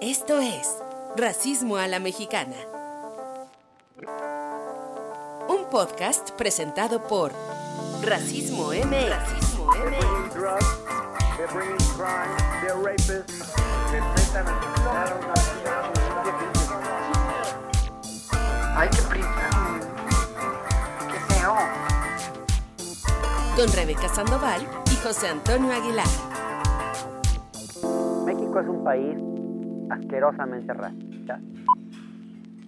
Esto es Racismo a la Mexicana. Un podcast presentado por Racismo M. Racismo M. Hay que prisa. Qué feo. Con Rebeca Sandoval y José Antonio Aguilar. México es un país asquerosamente racista.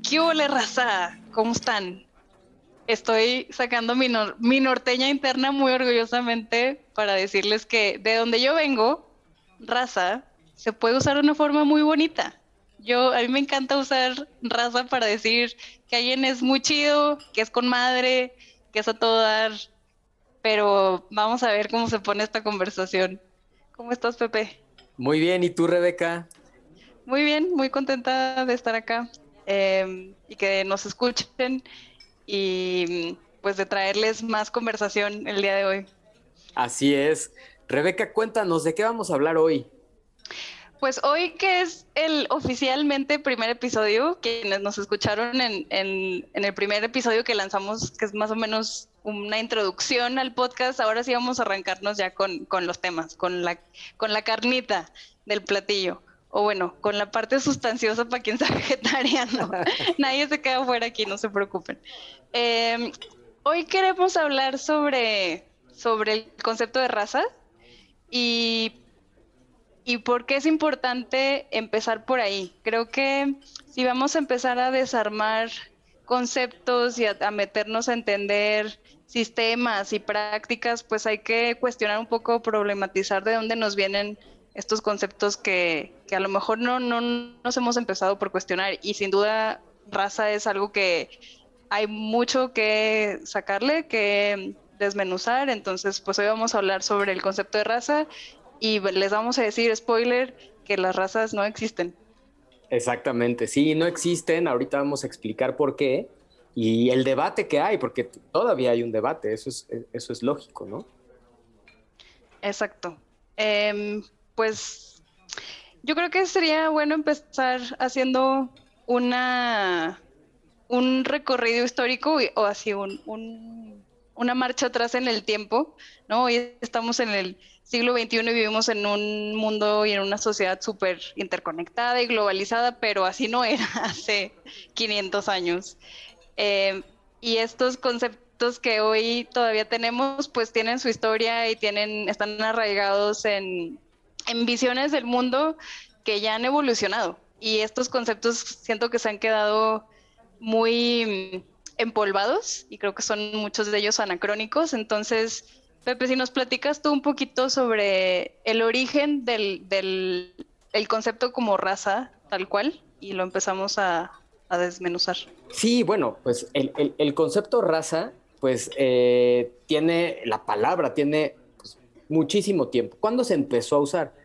¿Qué huele, raza? ¿Cómo están? Estoy sacando mi, nor- mi norteña interna muy orgullosamente para decirles que de donde yo vengo, raza, se puede usar de una forma muy bonita. Yo, a mí me encanta usar raza para decir que alguien es muy chido, que es con madre, que es a todo dar. Pero vamos a ver cómo se pone esta conversación. ¿Cómo estás, Pepe? Muy bien, ¿y tú, Rebeca? Muy bien, muy contenta de estar acá eh, y que nos escuchen y pues de traerles más conversación el día de hoy. Así es. Rebeca, cuéntanos, ¿de qué vamos a hablar hoy? Pues hoy que es el oficialmente primer episodio, quienes nos escucharon en, en- en el primer episodio que lanzamos, que es más o menos una introducción al podcast, ahora sí vamos a arrancarnos ya con, con los temas, con la, con la carnita del platillo. O bueno, con la parte sustanciosa para quien sea vegetariano. Nadie se queda fuera aquí, no se preocupen. Eh, hoy queremos hablar sobre, sobre el concepto de raza y ¿Y por qué es importante empezar por ahí? Creo que si vamos a empezar a desarmar conceptos y a, a meternos a entender sistemas y prácticas, pues hay que cuestionar un poco, problematizar de dónde nos vienen estos conceptos que, que a lo mejor no, no nos hemos empezado por cuestionar. Y sin duda, raza es algo que hay mucho que sacarle, que desmenuzar. Entonces, pues hoy vamos a hablar sobre el concepto de raza y les vamos a decir, spoiler, que las razas no existen. Exactamente, sí, no existen, ahorita vamos a explicar por qué y el debate que hay, porque todavía hay un debate, eso es, eso es lógico, ¿no? Exacto. Em, pues yo creo que sería bueno empezar haciendo una un recorrido histórico o así un- una marcha atrás en el tiempo, ¿no? Hoy estamos en el siglo XXI y vivimos en un mundo y en una sociedad súper interconectada y globalizada, pero así no era hace 500 años. Eh, y estos conceptos que hoy todavía tenemos, pues tienen su historia y tienen, están arraigados en, en visiones del mundo que ya han evolucionado. Y estos conceptos siento que se han quedado muy mm, empolvados y creo que son muchos de ellos anacrónicos. Entonces, Pepe, si nos platicas tú un poquito sobre el origen del, del el concepto como raza, tal cual, y lo empezamos a, a desmenuzar. Sí, bueno, pues el, el- concepto raza, pues eh, tiene, la palabra tiene pues, muchísimo tiempo. ¿Cuándo se empezó a usar?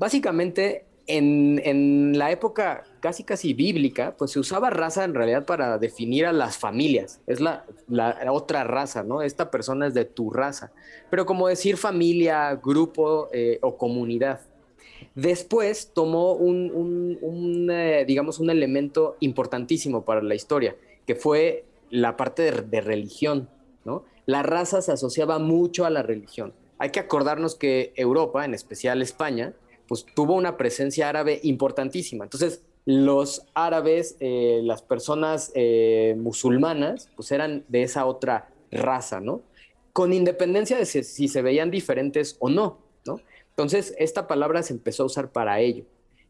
Básicamente en, en la época casi casi bíblica, pues se usaba raza en realidad para definir a las familias. Es la, la otra raza, ¿no? Esta persona es de tu raza. Pero como decir familia, grupo eh, o comunidad. Después tomó un, un- eh, digamos, un elemento importantísimo para la historia, que fue la parte de religión, ¿no? La raza se asociaba mucho a la religión. Hay que acordarnos que Europa, en especial España, pues tuvo una presencia árabe importantísima. Entonces, los árabes, eh, las personas eh, musulmanas, pues eran de esa otra raza, ¿no? Con independencia de si, si se veían diferentes o no, ¿no? Entonces, esta palabra se empezó a usar para ello.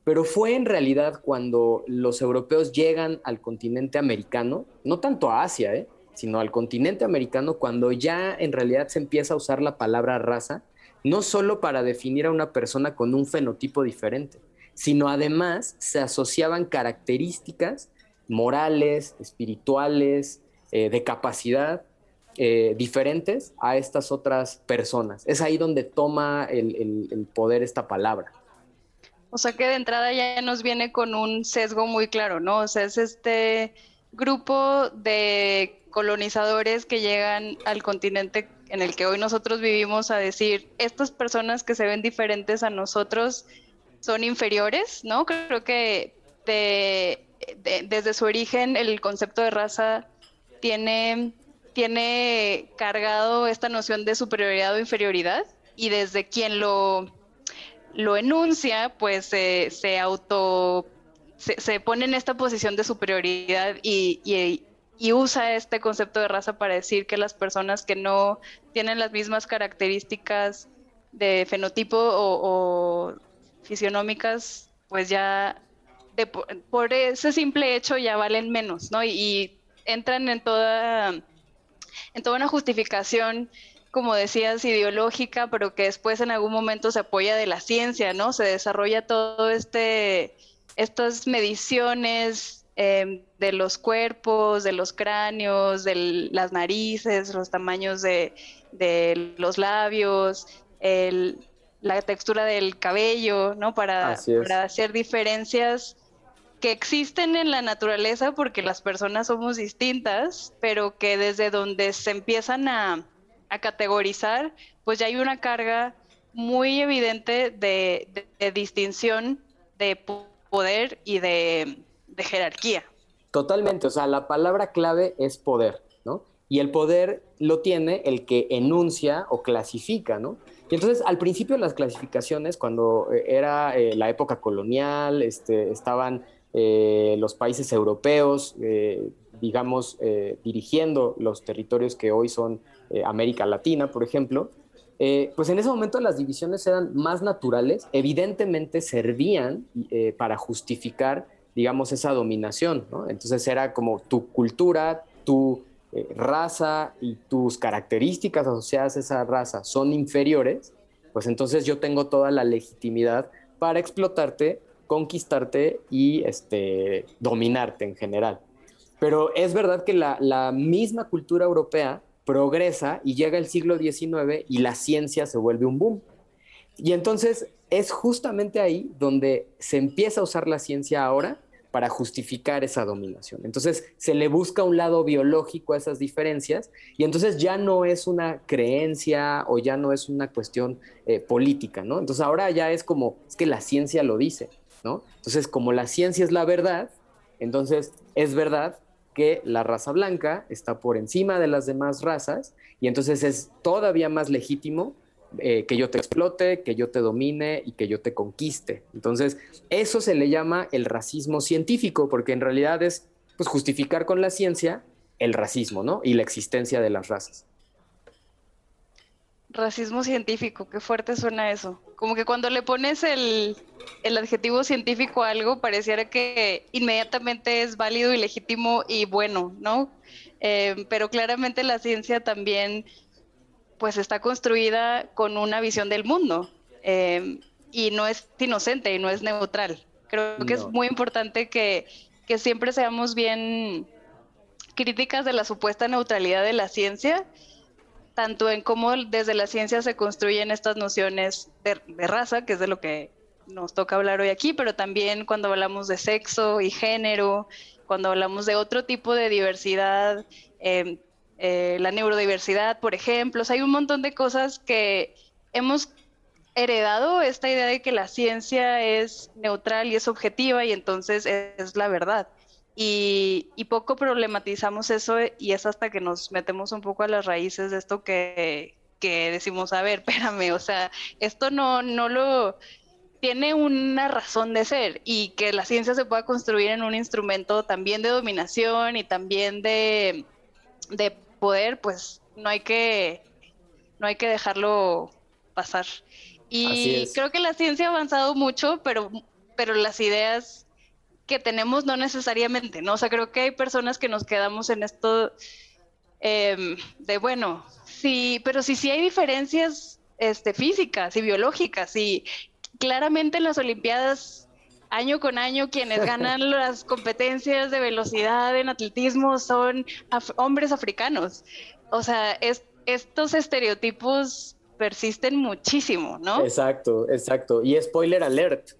Pero fue en realidad cuando los europeos llegan al continente americano, no tanto a Asia, ¿eh? sino al continente americano, cuando ya en realidad se empieza a usar la palabra raza, no solo para definir a una persona con un fenotipo diferente, sino además se asociaban características morales, espirituales, eh, de capacidad, eh, diferentes a estas otras personas. Es ahí donde toma el, el- el poder esta palabra. O sea que de entrada ya nos viene con un sesgo muy claro, ¿no? O sea, es este grupo de colonizadores que llegan al continente en el que hoy nosotros vivimos a decir, estas personas que se ven diferentes a nosotros son inferiores, ¿no? Creo que este, desde su origen el concepto de raza tiene, tiene cargado esta noción de superioridad o inferioridad y desde quien lo, lo enuncia, pues se auto, se, pone en esta posición de superioridad y, y, usa este concepto de raza para decir que las personas que no tienen las mismas características de fenotipo o, fisionómicas, pues ya por ese simple hecho ya valen menos, ¿no? Y, entran en toda, en toda una justificación como decías, ideológica, pero que después en algún momento se apoya de la ciencia, ¿no? Se desarrolla todo este, estas mediciones em, de los cuerpos, de los cráneos, de las narices, los tamaños de, los labios, la textura del cabello, ¿no? Para, para hacer diferencias que existen en la naturaleza porque las personas somos distintas, pero que desde donde se empiezan a, categorizar, pues ya hay una carga muy evidente de, distinción de poder y de, jerarquía. Totalmente, o sea, la palabra clave es poder, ¿no? Y el poder lo tiene el que enuncia o clasifica, ¿no? Y entonces, al principio las clasificaciones, cuando eh, era eh, la época colonial, este, estaban eh, los países europeos, digamos, dirigiendo los territorios que hoy son América Latina, por ejemplo, pues en ese momento las divisiones eran más naturales, evidentemente servían para justificar, digamos, esa dominación, Entonces era como tu cultura, tu raza y tus características asociadas a esa raza son inferiores, pues entonces yo tengo toda la legitimidad para explotarte conquistarte y este, dominarte en general. Pero es verdad que la, misma cultura europea progresa y llega el siglo XIX y la ciencia se vuelve un boom. Y entonces es justamente ahí donde se empieza a usar la ciencia ahora para justificar esa dominación. Entonces se le busca un lado biológico a esas diferencias y entonces ya no es una creencia o ya no es una cuestión eh, política, ¿no? Entonces ahora ya es como, es que la ciencia lo dice. Entonces, como la ciencia es la verdad, entonces es verdad que la raza blanca está por encima de las demás razas y entonces es todavía más legítimo eh, que yo te explote, que yo te domine y que yo te conquiste. Entonces, eso se le llama el racismo científico, porque en realidad es pues, justificar con la ciencia el racismo, ¿no? Y la existencia de las razas. Racismo científico, qué fuerte suena eso. Como que cuando le pones el, adjetivo científico a algo, pareciera que inmediatamente es válido y legítimo y bueno, ¿no? Eh, pero claramente la ciencia también, pues está construida con una visión del mundo eh, y no es inocente y no es neutral. Creo que es muy importante que, que siempre seamos bien críticas de la supuesta neutralidad de la ciencia tanto en cómo desde la ciencia se construyen estas nociones de, raza, que es de lo que nos toca hablar hoy aquí, pero también cuando hablamos de sexo y género, cuando hablamos de otro tipo de diversidad, em, eh, la neurodiversidad, por ejemplo, hay un montón de cosas que hemos heredado esta idea de que la ciencia es neutral y es objetiva y entonces es la verdad. Y, poco problematizamos eso y es hasta que nos metemos un poco a las raíces de esto que, decimos, a ver, espérame, o sea, esto no, no lo tiene una razón de ser y que la ciencia se pueda construir en un instrumento también de dominación y también de, de poder, pues no hay que no hay que dejarlo pasar. Y creo que la ciencia ha avanzado mucho, pero, pero las ideas que tenemos no necesariamente, ¿no? O sea, creo que hay personas que nos quedamos en esto em, de, bueno, sí, pero sí, sí hay diferencias este, físicas y biológicas y claramente en las Olimpiadas año con año quienes ganan las competencias de velocidad en atletismo son hombres africanos. O sea, estos estereotipos persisten muchísimo, ¿no? Exacto, exacto. Y spoiler alert,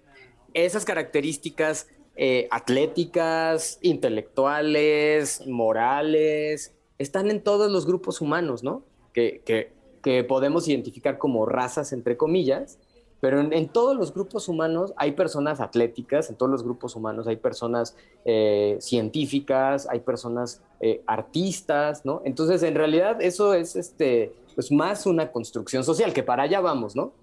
esas características eh, atléticas, intelectuales, morales, están en todos los grupos humanos, ¿no? Que, podemos identificar como razas, entre comillas, Pero en, todos los grupos humanos hay personas atléticas, en todos los grupos humanos hay personas eh, científicas, hay personas eh, artistas, ¿no? Entonces, en realidad, eso es este, pues más una construcción social, que para allá vamos, ¿no?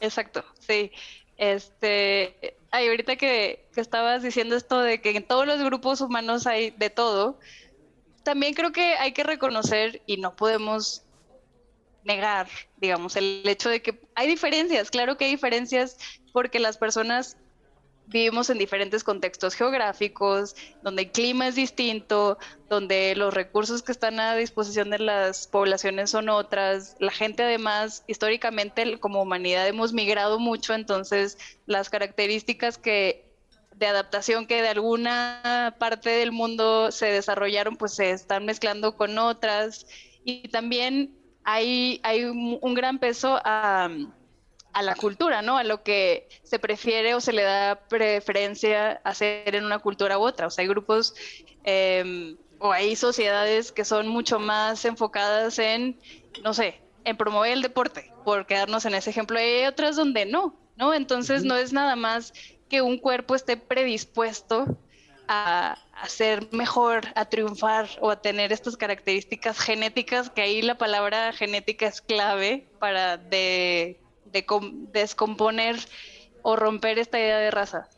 Exacto, sí. Este, ay, ahorita que, que estabas diciendo esto de que en todos los grupos humanos hay de todo, también creo que hay que reconocer y no podemos negar, digamos, el hecho de que hay diferencias, claro que hay diferencias porque las personas vivimos en diferentes contextos geográficos, donde el clima es distinto, donde los recursos que están a disposición de las poblaciones son otras. La gente además, históricamente como humanidad hemos migrado mucho, entonces las características que de adaptación que de alguna parte del mundo se desarrollaron, pues se están mezclando con otras. Y también hay, hay un, gran peso a, la cultura, ¿no? A lo que se prefiere o se le da preferencia hacer en una cultura u otra. O sea, hay grupos em, o hay sociedades que son mucho más enfocadas en, no sé, en promover el deporte, por quedarnos en ese ejemplo. Hay otras donde no, ¿no? Entonces no es nada más que un cuerpo esté predispuesto a, ser mejor, a triunfar o a tener estas características genéticas, que ahí la palabra genética es clave para de, descomponer o romper esta idea de raza.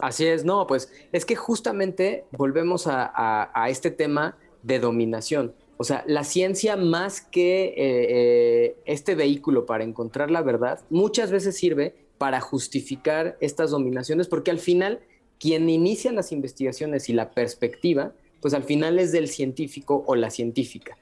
Así es, no, pues es que justamente volvemos a, este tema de dominación. O sea, la ciencia más que eh, eh, este vehículo para encontrar la verdad, muchas veces sirve para justificar estas dominaciones, porque al final quien inicia las investigaciones y la perspectiva, pues al final es del científico o la científica.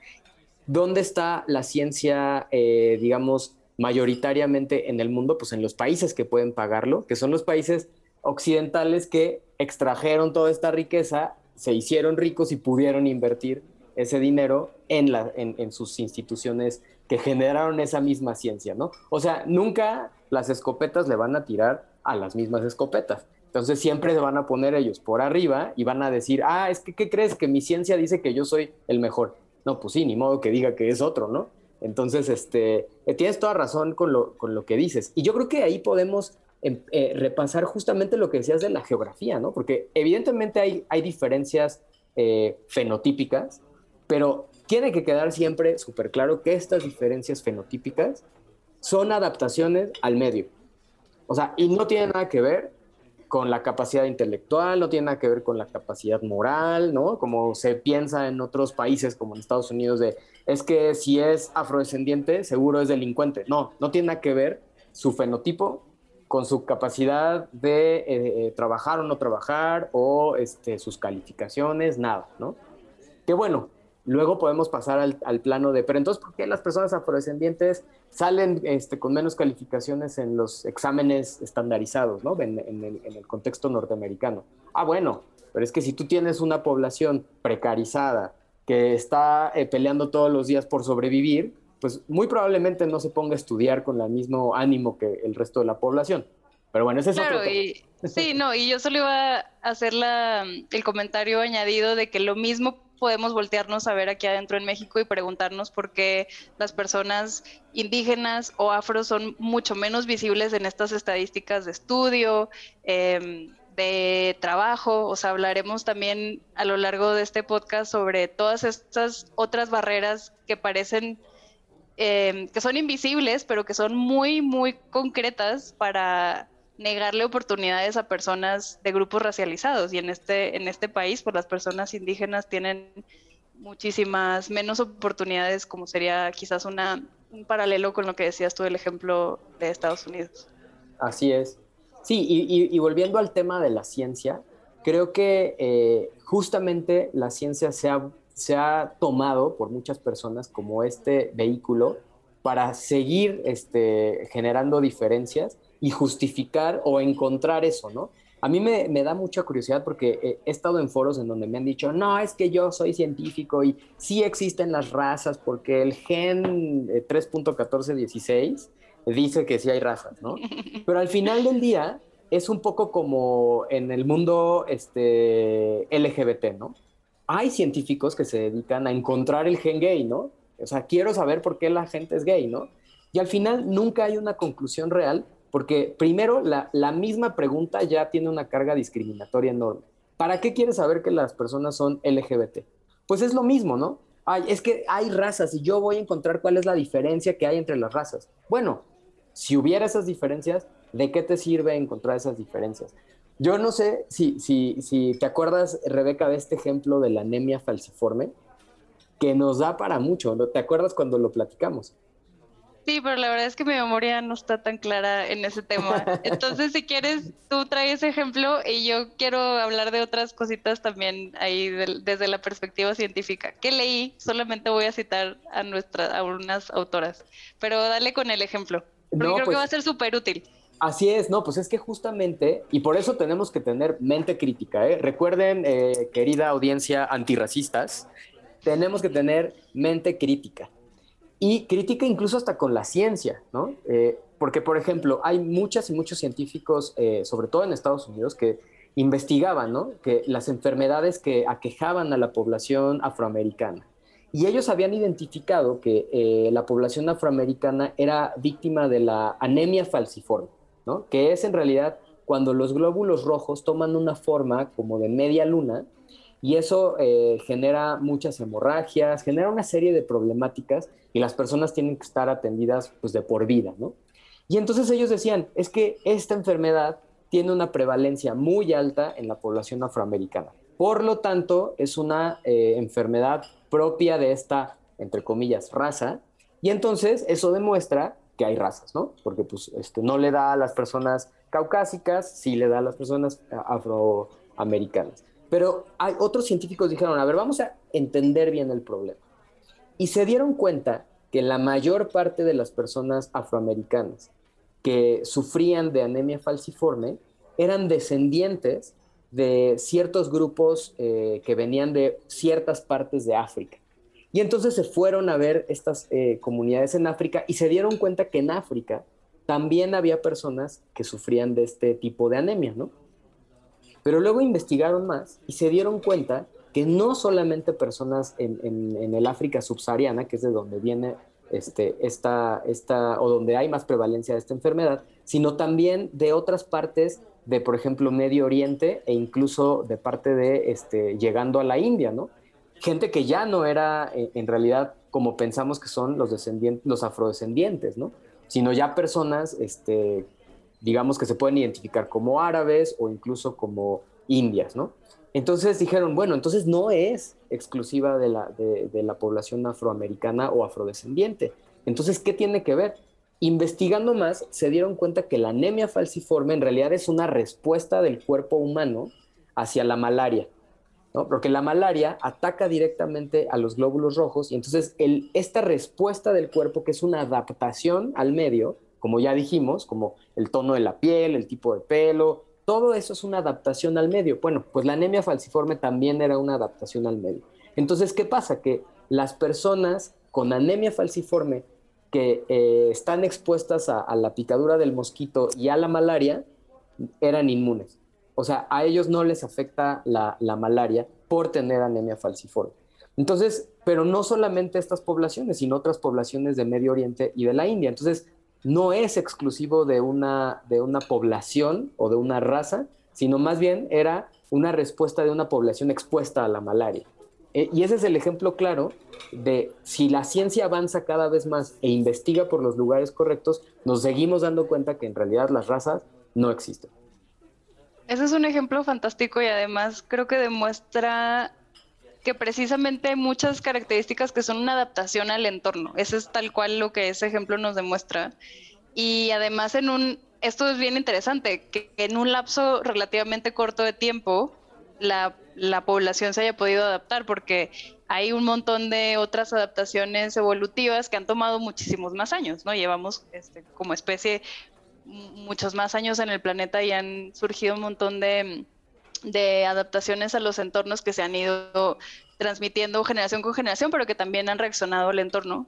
¿Dónde está la ciencia, eh, digamos, mayoritariamente en el mundo? Pues en los países que pueden pagarlo, que son los países occidentales que extrajeron toda esta riqueza, se hicieron ricos y pudieron invertir ese dinero en, la, en, sus instituciones que generaron esa misma ciencia, ¿no? O sea, nunca las escopetas le van a tirar a las mismas escopetas. Entonces siempre se van a poner ellos por arriba y van a decir, ah, es que, ¿qué crees? Que mi ciencia dice que yo soy el mejor. No, pues sí, ni modo que diga que es otro, ¿no? Entonces, este, eh, tienes toda razón con lo, con lo que dices. Y yo creo que ahí podemos em, eh, repasar justamente lo que decías de la geografía, ¿no? Porque evidentemente hay, hay diferencias eh, fenotípicas, pero tiene que quedar siempre súper claro que estas diferencias fenotípicas son adaptaciones al medio. O sea, y no tiene nada que ver con la capacidad intelectual, no tiene nada que ver con la capacidad moral, ¿no? Como se piensa en otros países como en Estados Unidos de, es que si es afrodescendiente, seguro es delincuente. No, no tiene nada que ver su fenotipo con su capacidad de eh, eh, trabajar o no trabajar o este, sus calificaciones, nada, ¿no? Que bueno, Luego podemos pasar al, plano de, pero entonces, ¿por qué las personas afrodescendientes salen este, con menos calificaciones en los exámenes estandarizados, ¿no? en, el, contexto norteamericano? Ah, bueno, pero es que si tú tienes una población precarizada que está eh, peleando todos los días por sobrevivir, pues muy probablemente no se ponga a estudiar con el mismo ánimo que el resto de la población. Pero bueno, ese es claro, otro y, Sí, no, y yo solo iba a hacer el comentario añadido de que lo mismo podemos voltearnos a ver aquí adentro en México y preguntarnos por qué las personas indígenas o afro son mucho menos visibles en estas estadísticas de estudio, em, de trabajo. O sea, hablaremos también a lo largo de este podcast sobre todas estas otras barreras que parecen em, que son invisibles, pero que son muy, muy concretas para negarle oportunidades a personas de grupos racializados y en este en este país pues las personas indígenas tienen muchísimas menos oportunidades como sería quizás una un paralelo con lo que decías tú del ejemplo de Estados Unidos. Así es. Sí, y, volviendo al tema de la ciencia, creo que eh, justamente la ciencia se ha, se ha tomado por muchas personas como este vehículo para seguir este, generando diferencias y justificar o encontrar eso, ¿no? A mí me, da mucha curiosidad porque he estado en foros en donde me han dicho, no, es que yo soy científico y sí existen las razas porque el gen 3.1416 eh, dice que sí hay razas, ¿no? Pero al final del día es un poco como en el mundo este, LGBT, ¿no? Hay científicos que se dedican a encontrar el gen gay, ¿no? O sea, quiero saber por qué la gente es gay, ¿no? Y al final nunca hay una conclusión real porque primero la, la misma pregunta ya tiene una carga discriminatoria enorme. ¿Para qué quieres saber que las personas son LGBT? Pues es lo mismo, ¿no? Ay, es que hay razas y yo voy a encontrar cuál es la diferencia que hay entre las razas. Bueno, si hubiera esas diferencias, ¿de qué te sirve encontrar esas diferencias? Yo no sé si, si, si te acuerdas, Rebeca, de este ejemplo de la anemia falciforme, que nos da para mucho. ¿Te acuerdas cuando lo platicamos? Sí, pero la verdad es que mi memoria no está tan clara en ese tema. Entonces, si quieres, tú traes ese ejemplo y yo quiero hablar de otras cositas también ahí desde la perspectiva científica. ¿Qué leí? Solamente voy a citar a nuestras, a unas autoras. Pero dale con el ejemplo, porque creo que pues va a ser súper útil. Así es, no, pues es que justamente, y por eso tenemos que tener mente crítica, ¿eh? Recuerden, eh, querida audiencia antirracistas, tenemos que tener mente crítica. Y crítica incluso hasta con la ciencia, ¿no? Eh, porque, por ejemplo, hay muchas y muchos científicos, eh, sobre todo en Estados Unidos, que investigaban, ¿no? Que las enfermedades que aquejaban a la población afroamericana. Y ellos habían identificado que eh, la población afroamericana era víctima de la anemia falciforme, ¿no? Que es en realidad cuando los glóbulos rojos toman una forma como de media luna y eso eh, genera muchas hemorragias, genera una serie de problemáticas y las personas tienen que estar atendidas pues de por vida, ¿no? Y entonces ellos decían, es que esta enfermedad tiene una prevalencia muy alta en la población afroamericana. Por lo tanto, es una eh, enfermedad propia de esta, entre comillas, raza. Y entonces eso demuestra que hay razas, ¿no? Porque pues este, no le da a las personas caucásicas, sí le da a las personas afroamericanas. Pero hay otros científicos dijeron, a ver, vamos a entender bien el problema. Y se dieron cuenta que la mayor parte de las personas afroamericanas que sufrían de anemia falciforme eran descendientes de ciertos grupos eh, que venían de ciertas partes de África. Y entonces se fueron a ver estas eh, comunidades en África y se dieron cuenta que en África también había personas que sufrían de este tipo de anemia, ¿no? Pero luego investigaron más y se dieron cuenta que no solamente personas en, el África subsahariana, que es de donde viene este, esta, esta, o donde hay más prevalencia de esta enfermedad, sino también de otras partes de, por ejemplo, Medio Oriente e incluso de parte de, este, llegando a la India, ¿no? Gente que ya no era eh, en realidad como pensamos que son los descendientes, los afrodescendientes, ¿no? Sino ya personas este, digamos que se pueden identificar como árabes o incluso como indias, ¿no? Entonces dijeron, bueno, entonces no es exclusiva de la, de, la población afroamericana o afrodescendiente. Entonces, ¿qué tiene que ver? Investigando más, se dieron cuenta que la anemia falciforme en realidad es una respuesta del cuerpo humano hacia la malaria, ¿no? Porque la malaria ataca directamente a los glóbulos rojos y entonces esta respuesta del cuerpo, que es una adaptación al medio, como ya dijimos, como el tono de la piel, el tipo de pelo, todo eso es una adaptación al medio. Bueno, pues la anemia falciforme también era una adaptación al medio. Entonces, ¿qué pasa? Que las personas con anemia falciforme que eh, están expuestas a, la picadura del mosquito y a la malaria eran inmunes. O sea, a ellos no les afecta la, la malaria por tener anemia falciforme. Entonces, pero no solamente estas poblaciones, sino otras poblaciones de Medio Oriente y de la India. Entonces, no es exclusivo de una, de una población o de una raza, sino más bien era una respuesta de una población expuesta a la malaria. E, y ese es el ejemplo claro de si la ciencia avanza cada vez más e investiga por los lugares correctos, nos seguimos dando cuenta que en realidad las razas no existen. Ese es un ejemplo fantástico y además creo que demuestra que precisamente hay muchas características que son una adaptación al entorno. Eso es tal cual lo que ese ejemplo nos demuestra. Y además en un, esto es bien interesante, que en un lapso relativamente corto de tiempo la, la población se haya podido adaptar, porque hay un montón de otras adaptaciones evolutivas que han tomado muchísimos más años, ¿no? Llevamos este, como especie muchos más años en el planeta y han surgido un montón de de adaptaciones a los entornos que se han ido transmitiendo generación con generación, pero que también han reaccionado al entorno.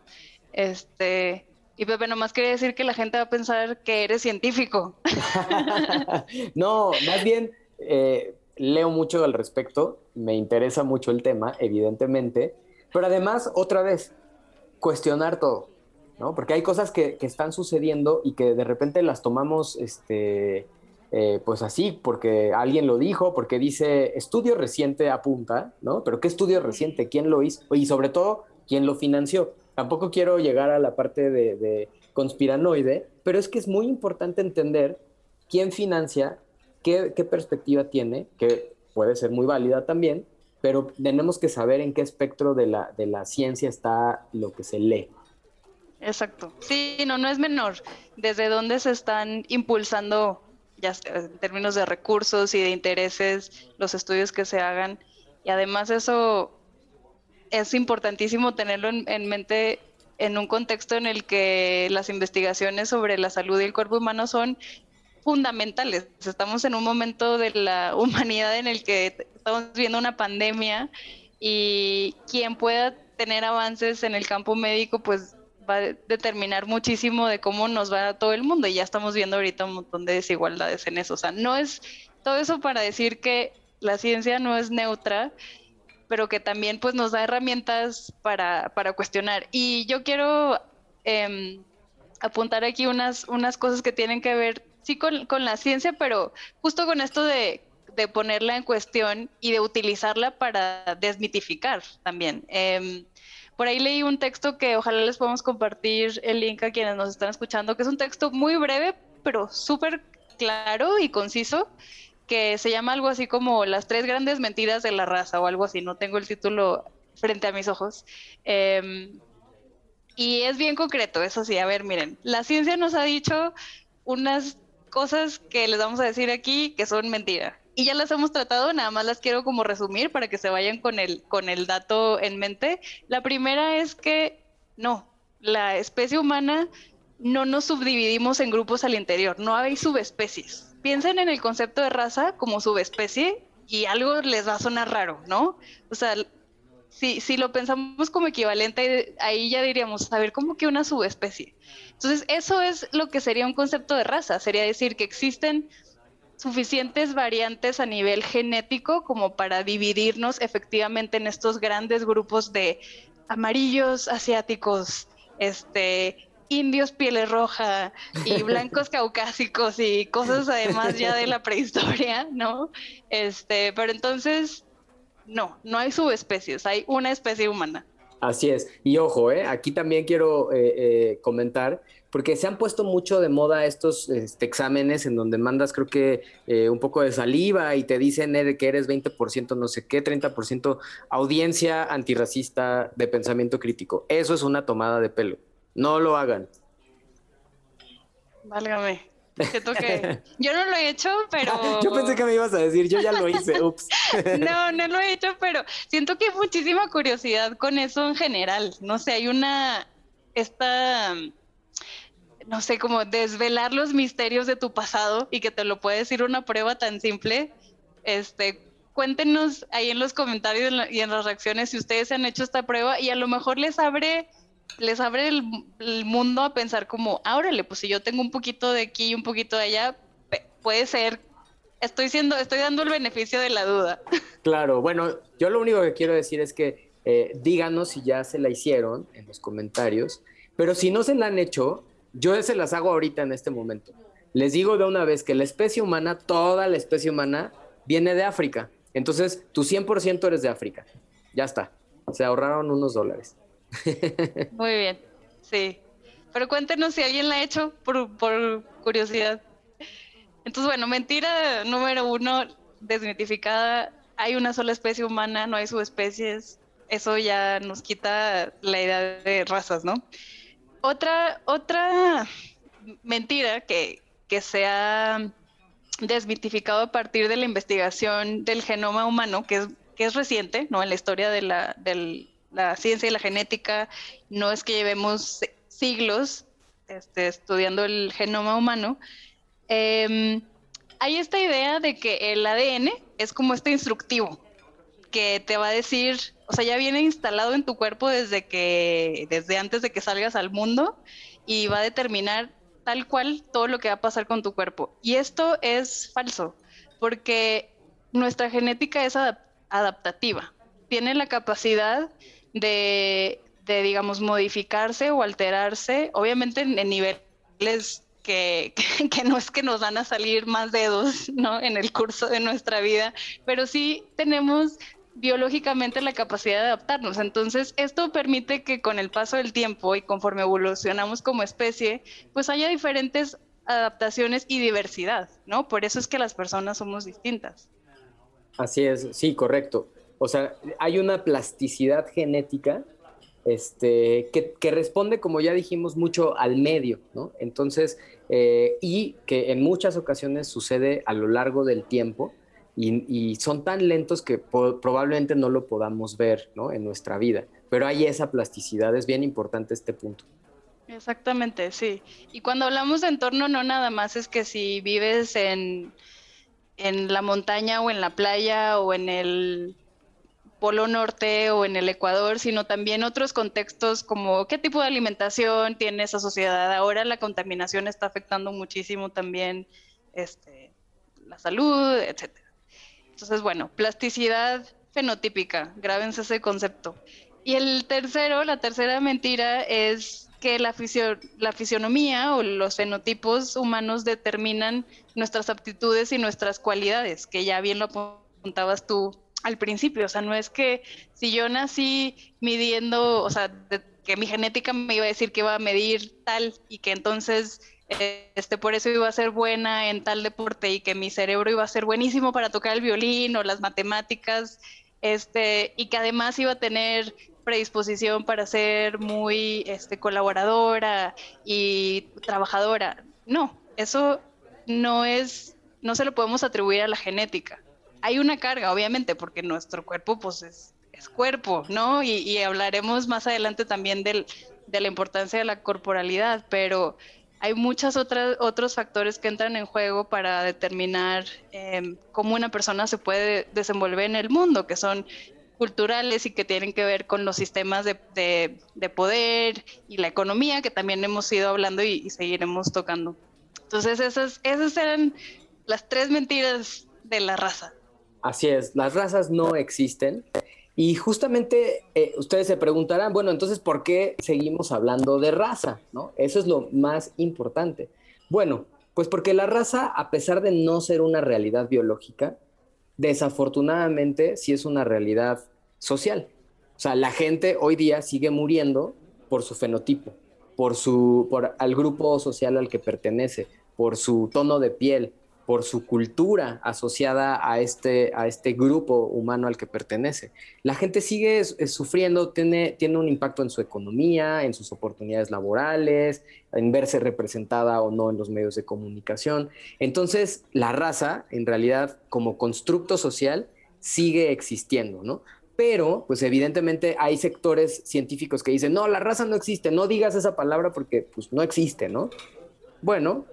Este, y Pepe, nomás quería decir que la gente va a pensar que eres científico. no, más bien eh, leo mucho al respecto, me interesa mucho el tema, evidentemente, pero además, otra vez, cuestionar todo. ¿no? Porque hay cosas que, que están sucediendo y que de repente las tomamos, este, eh, pues así, porque alguien lo dijo, porque dice estudio reciente apunta, ¿no? Pero ¿qué estudio reciente? ¿Quién lo hizo? Y sobre todo, ¿quién lo financió? Tampoco quiero llegar a la parte de, de conspiranoide, pero es que es muy importante entender quién financia, qué, qué perspectiva tiene, que puede ser muy válida también, pero tenemos que saber en qué espectro de la, de la ciencia está lo que se lee. Exacto. Sí, no, no es menor. Desde dónde se están impulsando, ya en términos de recursos y de intereses, los estudios que se hagan. Y además eso es importantísimo tenerlo en, en mente en un contexto en el que las investigaciones sobre la salud y el cuerpo humano son fundamentales. Estamos en un momento de la humanidad en el que estamos viendo una pandemia y quien pueda tener avances en el campo médico, pues va a determinar muchísimo de cómo nos va todo el mundo. Y ya estamos viendo ahorita un montón de desigualdades en eso. O sea, no es todo eso para decir que la ciencia no es neutra, pero que también pues nos da herramientas para, para cuestionar. Y yo quiero eh, apuntar aquí unas, unas cosas que tienen que ver, sí, con, con la ciencia, pero justo con esto de, de, ponerla en cuestión y de utilizarla para desmitificar también. Eh, por ahí leí un texto que ojalá les podamos compartir el link a quienes nos están escuchando, que es un texto muy breve, pero súper claro y conciso, que se llama algo así como Las tres grandes mentiras de la raza o algo así, no tengo el título frente a mis ojos. Eh, y es bien concreto, eso sí, a ver, miren, la ciencia nos ha dicho unas cosas que les vamos a decir aquí que son mentira y ya las hemos tratado, nada más las quiero como resumir para que se vayan con el, con el dato en mente. La primera es que no, la especie humana no nos subdividimos en grupos al interior, no hay subespecies. Piensen en el concepto de raza como subespecie y algo les va a sonar raro, ¿no? O sea, si, si lo pensamos como equivalente, ahí ya diríamos, a ver, ¿cómo que una subespecie? Entonces, eso es lo que sería un concepto de raza, sería decir que existen suficientes variantes a nivel genético como para dividirnos efectivamente en estos grandes grupos de amarillos asiáticos, este, indios pieles roja y blancos caucásicos y cosas además ya de la prehistoria, ¿no? Este, pero entonces no, no hay subespecies, hay una especie humana. Así es. Y ojo, ¿eh? aquí también quiero eh, eh, comentar, porque se han puesto mucho de moda estos este, exámenes en donde mandas creo que eh, un poco de saliva y te dicen eh, que eres 20% no sé qué, 30% audiencia antirracista de pensamiento crítico. Eso es una tomada de pelo. No lo hagan. Válgame. Siento que yo no lo he hecho, pero. yo pensé que me ibas a decir, yo ya lo hice, ups. no, no lo he hecho, pero siento que hay muchísima curiosidad con eso en general. No sé, hay una. Esta. No sé, como desvelar los misterios de tu pasado y que te lo puede decir una prueba tan simple. Este, cuéntenos ahí en los comentarios y en las reacciones si ustedes han hecho esta prueba y a lo mejor les abre les abre el, el, mundo a pensar como, ábrele, pues si yo tengo un poquito de aquí y un poquito de allá, puede ser, estoy siendo, estoy dando el beneficio de la duda. Claro, bueno, yo lo único que quiero decir es que eh, díganos si ya se la hicieron en los comentarios, pero si no se la han hecho, yo se las hago ahorita en este momento. Les digo de una vez que la especie humana, toda la especie humana, viene de África. Entonces, tu 100% eres de África. Ya está. Se ahorraron unos dólares. Muy bien, sí. Pero cuéntenos si alguien la ha hecho por, por curiosidad. Entonces, bueno, mentira número uno, desmitificada. Hay una sola especie humana, no hay subespecies. Eso ya nos quita la idea de razas, ¿no? Otra, otra mentira que, que se ha desmitificado a partir de la investigación del genoma humano, que es, que es reciente, ¿no? En la historia de la, del, la ciencia y la genética, no es que llevemos siglos este, estudiando el genoma humano, eh, hay esta idea de que el ADN es como este instructivo que te va a decir, o sea, ya viene instalado en tu cuerpo desde que, desde antes de que salgas al mundo y va a determinar tal cual todo lo que va a pasar con tu cuerpo. Y esto es falso, porque nuestra genética es adaptativa, tiene la capacidad de, de, digamos, modificarse o alterarse, obviamente en, niveles que, que, no es que nos van a salir más dedos, ¿no? En el curso de nuestra vida, pero sí tenemos biológicamente la capacidad de adaptarnos. Entonces, esto permite que con el paso del tiempo y conforme evolucionamos como especie, pues haya diferentes adaptaciones y diversidad, ¿no? Por eso es que las personas somos distintas. Así es, sí, correcto. O sea, hay una plasticidad genética este, que, responde, como ya dijimos, mucho al medio, ¿no? Entonces, eh, y que en muchas ocasiones sucede a lo largo del tiempo y, son tan lentos que probablemente no lo podamos ver. En nuestra vida. Pero hay esa plasticidad, es bien importante este punto. Exactamente, sí. Y cuando hablamos de entorno, no nada más es que si vives en, en la montaña o en la playa o en el Polo Norte o en el Ecuador, sino también otros contextos como qué tipo de alimentación tiene esa sociedad. Ahora la contaminación está afectando muchísimo también este, la salud, etc. Entonces, bueno, plasticidad fenotípica, grábense ese concepto. Y el tercero, la tercera mentira es que la, la fisionomía o los fenotipos humanos determinan nuestras aptitudes y nuestras cualidades, que ya bien lo apuntabas tú al principio, o sea, no es que si yo nací midiendo, o sea, que mi genética me iba a decir que iba a medir tal y que entonces este por eso iba a ser buena en tal deporte y que mi cerebro iba a ser buenísimo para tocar el violín o las matemáticas, este y que además iba a tener predisposición para ser muy este colaboradora y trabajadora. No, eso no es no se lo podemos atribuir a la genética hay una carga, obviamente, porque nuestro cuerpo, pues, es, cuerpo, ¿no? Y, hablaremos más adelante también del, de la importancia de la corporalidad, pero hay muchos otros factores que entran en juego para determinar em, cómo una persona se puede desenvolver en el mundo, que son culturales y que tienen que ver con los sistemas de, poder y la economía, que también hemos ido hablando y, y, seguiremos tocando. Entonces, esas, esas eran las tres mentiras de la raza. Así es, las razas no existen. Y justamente eh, ustedes se preguntarán, bueno, entonces, ¿por qué seguimos hablando de raza? ¿no? Eso es lo más importante. Bueno, pues porque la raza, a pesar de no ser una realidad biológica, desafortunadamente sí es una realidad social. O sea, la gente hoy día sigue muriendo por su fenotipo, por su, por al grupo social al que pertenece, por su tono de piel, por su cultura asociada a este, a este grupo humano al que pertenece. La gente sigue sufriendo, tiene, tiene un impacto en su economía, en sus oportunidades laborales, en verse representada o no en los medios de comunicación. Entonces, la raza, en realidad, como constructo social, sigue existiendo, ¿no? Pero, pues evidentemente hay sectores científicos que dicen, no, la raza no existe, no digas esa palabra porque pues no existe, ¿no? Bueno,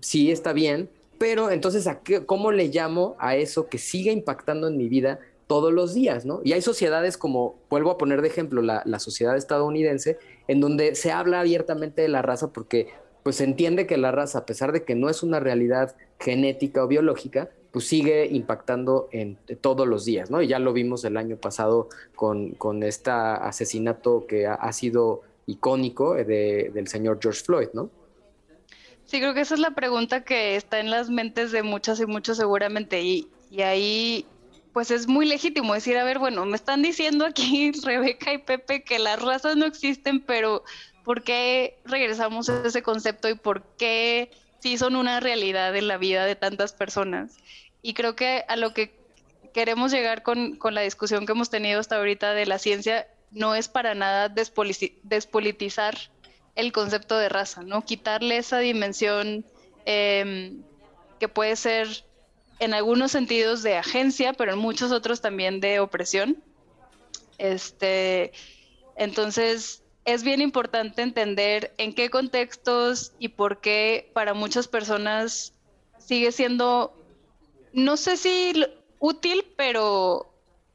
sí está bien, pero entonces, ¿a ¿cómo le llamo a eso que sigue impactando en mi vida todos los días, ¿no? Y hay sociedades como, vuelvo a poner de ejemplo, la, sociedad estadounidense, en donde se habla abiertamente de la raza porque pues se entiende que la raza, a pesar de que no es una realidad genética o biológica, pues sigue impactando en todos los días, ¿no? Y ya lo vimos el año pasado con, con este asesinato que ha, sido icónico del señor George Floyd, ¿no? Sí, creo que esa es la pregunta que está en las mentes de muchas y muchos seguramente. Y, y ahí, pues es muy legítimo decir, a ver, bueno, me están diciendo aquí Rebeca y Pepe que las razas no existen, pero ¿por qué regresamos a ese concepto y por qué sí son una realidad en la vida de tantas personas? Y creo que a lo que queremos llegar con, con la discusión que hemos tenido hasta ahorita de la ciencia no es para nada despolitizar el concepto de raza, ¿no? Quitarle esa dimensión em, que puede ser en algunos sentidos de agencia, pero en muchos otros también de opresión. Este, entonces, es bien importante entender en qué contextos y por qué para muchas personas sigue siendo, no sé si útil, pero,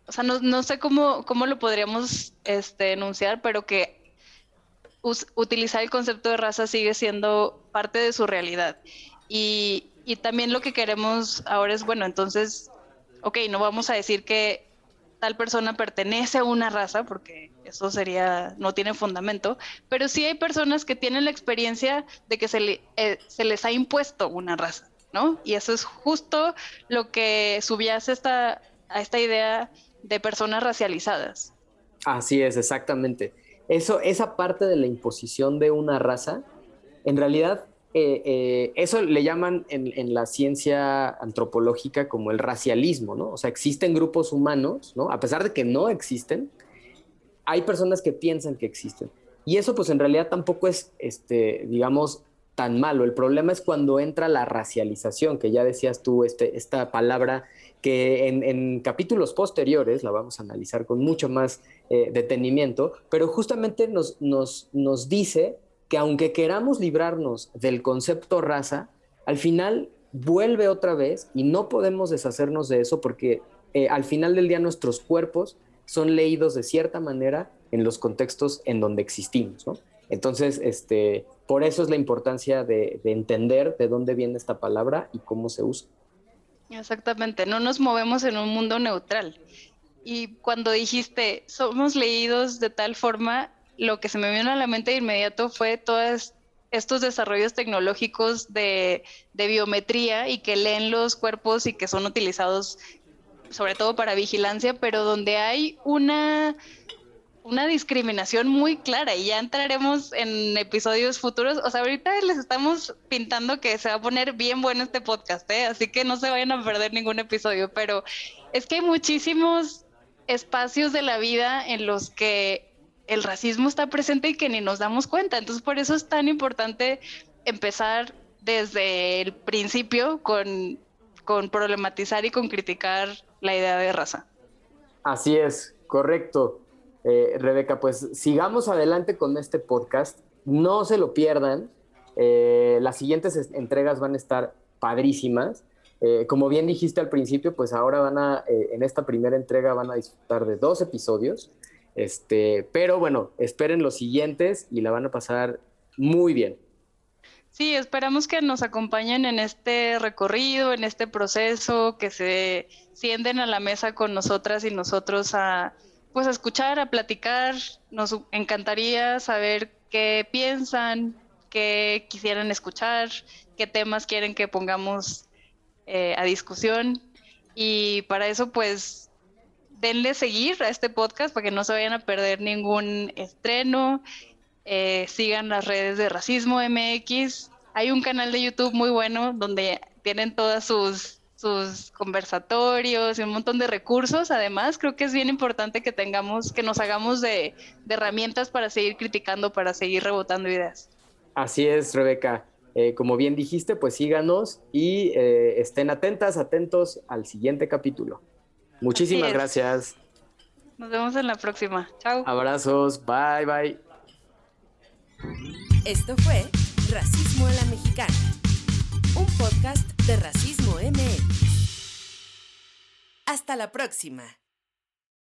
o sea, no, sé cómo, cómo lo podríamos este, enunciar, pero que utilizar el concepto de raza sigue siendo parte de su realidad. Y, también lo que queremos ahora es, bueno, entonces, ok, no vamos a decir que tal persona pertenece a una raza, porque eso sería, no tiene fundamento, pero sí hay personas que tienen la experiencia de que se, eh, se les ha impuesto una raza, ¿no? Y eso es justo lo que subyace esta, a esta idea de personas racializadas. Así es, exactamente. Eso, esa parte de la imposición de una raza, en realidad, eh, eh, eso le llaman en, en, la ciencia antropológica como el racialismo, ¿no? O sea, existen grupos humanos, ¿no? A pesar de que no existen, hay personas que piensan que existen. Y eso, pues en realidad tampoco es, este, digamos, tan malo. El problema es cuando entra la racialización, que ya decías tú, este, esta palabra que en, capítulos posteriores la vamos a analizar con mucho más eh, detenimiento, pero justamente nos, nos, nos dice que aunque queramos librarnos del concepto raza, al final vuelve otra vez y no podemos deshacernos de eso porque eh, al final del día nuestros cuerpos son leídos de cierta manera en los contextos en donde existimos, Entonces, este, por eso es la importancia de entender de dónde viene esta palabra y cómo se usa. Exactamente, no nos movemos en un mundo neutral. Y cuando dijiste, somos leídos de tal forma, lo que se me vino a la mente de inmediato fue todos estos desarrollos tecnológicos de, biometría y que leen los cuerpos y que son utilizados sobre todo para vigilancia, pero donde hay una una discriminación muy clara y ya entraremos en episodios futuros. O sea, ahorita les estamos pintando que se va a poner bien bueno este podcast, ¿eh? así que no se vayan a perder ningún episodio, pero es que hay muchísimos espacios de la vida en los que el racismo está presente y que ni nos damos cuenta. Entonces, por eso es tan importante empezar desde el principio con, con problematizar y con criticar la idea de raza. Así es, correcto. Eh, Rebeca, pues sigamos adelante con este podcast. No se lo pierdan. Eh, las siguientes entregas van a estar padrísimas. Eh, como bien dijiste al principio, pues ahora van a, en esta primera entrega van a disfrutar de dos episodios. Este, pero bueno, esperen los siguientes y la van a pasar muy bien. Sí, esperamos que nos acompañen en este recorrido, en este proceso, que se sienten a la mesa con nosotras y nosotros a pues a escuchar, a platicar. Nos encantaría saber qué piensan, qué quisieran escuchar, qué temas quieren que pongamos eh, a discusión. Y para eso, pues, denle seguir a este podcast para que no se vayan a perder ningún estreno. Eh, sigan las redes de Racismo MX. Hay un canal de YouTube muy bueno donde tienen todas sus sus conversatorios y un montón de recursos. Además, creo que es bien importante que tengamos, que nos hagamos de, herramientas para seguir criticando, para seguir rebotando ideas. Así es, Rebeca. Eh, como bien dijiste, pues síganos y eh, estén atentas, atentos al siguiente capítulo. Muchísimas gracias. Nos vemos en la próxima. Chao. Abrazos. Bye, bye. Esto fue Racismo a la Mexicana, un podcast de Racismo MX. Hasta la próxima.